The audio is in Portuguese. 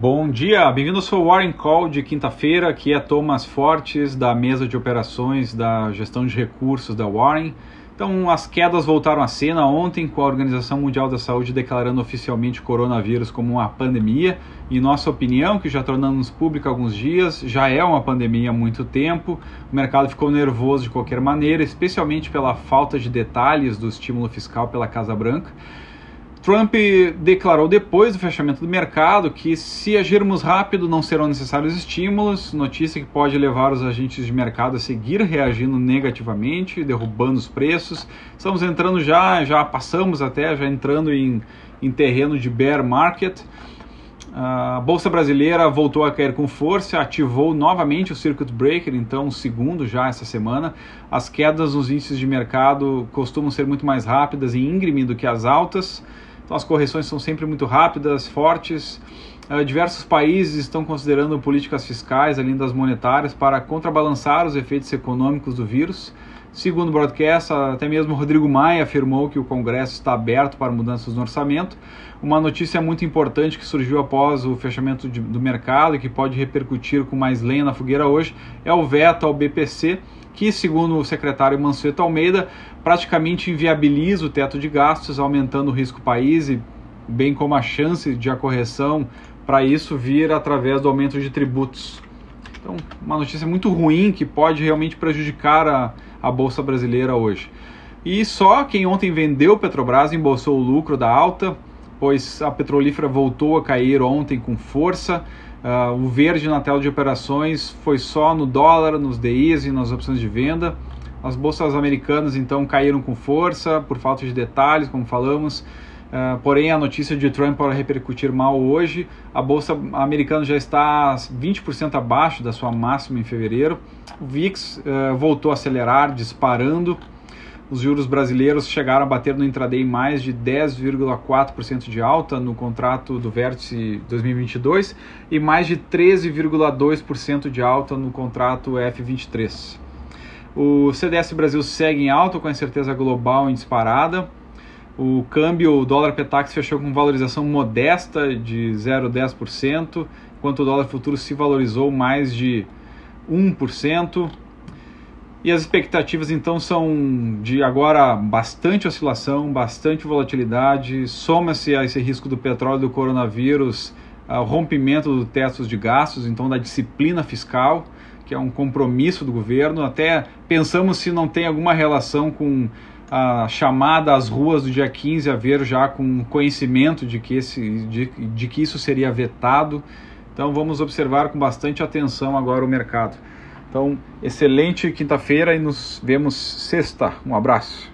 Bom dia, bem-vindos ao Warren Call de quinta-feira. Aqui é Thomas Fortes, da mesa de operações da gestão de recursos da Warren. Então, as quedas voltaram à cena ontem, com a Organização Mundial da Saúde declarando oficialmente o coronavírus como uma pandemia. Em nossa opinião, que já tornamos pública há alguns dias, já é uma pandemia há muito tempo. O mercado ficou nervoso de qualquer maneira, especialmente pela falta de detalhes do estímulo fiscal pela Casa Branca. Trump declarou depois do fechamento do mercado que se agirmos rápido não serão necessários estímulos, notícia que pode levar os agentes de mercado a seguir reagindo negativamente, derrubando os preços. Estamos entrando já, já passamos até, já entrando em, em terreno de bear market. A bolsa brasileira voltou a cair com força, ativou novamente o circuit breaker, então segundo já essa semana. As quedas nos índices de mercado costumam ser muito mais rápidas e íngreme do que as altas. Então as correções são sempre muito rápidas, fortes. Uh, diversos países estão considerando políticas fiscais, além das monetárias, para contrabalançar os efeitos econômicos do vírus. Segundo o broadcast, até mesmo Rodrigo Maia afirmou que o Congresso está aberto para mudanças no orçamento. Uma notícia muito importante que surgiu após o fechamento de, do mercado e que pode repercutir com mais lenha na fogueira hoje é o veto ao BPC, que, segundo o secretário Mansueto Almeida, praticamente inviabiliza o teto de gastos, aumentando o risco país e bem como a chance de a correção para isso vir através do aumento de tributos. Então, uma notícia muito ruim que pode realmente prejudicar a, a bolsa brasileira hoje. E só quem ontem vendeu Petrobras embolsou o lucro da alta, pois a petrolífera voltou a cair ontem com força. Uh, o verde na tela de operações foi só no dólar, nos DIs e nas opções de venda. As bolsas americanas então caíram com força por falta de detalhes, como falamos. Uh, porém, a notícia de Trump pode repercutir mal hoje. A bolsa americana já está 20% abaixo da sua máxima em fevereiro. O VIX uh, voltou a acelerar, disparando. Os juros brasileiros chegaram a bater no intraday mais de 10,4% de alta no contrato do vértice 2022 e mais de 13,2% de alta no contrato F23. O CDS Brasil segue em alta com a incerteza global em disparada. O câmbio, o dólar Petax fechou com valorização modesta de 0,10%, enquanto o dólar futuro se valorizou mais de 1%. E as expectativas então são de agora bastante oscilação, bastante volatilidade, soma-se a esse risco do petróleo do coronavírus, ao rompimento do teto de gastos, então da disciplina fiscal, que é um compromisso do governo. Até pensamos se não tem alguma relação com a chamada às ruas do dia 15 a ver já com conhecimento de que, esse, de, de que isso seria vetado. Então vamos observar com bastante atenção agora o mercado. Então, excelente quinta-feira e nos vemos sexta. Um abraço.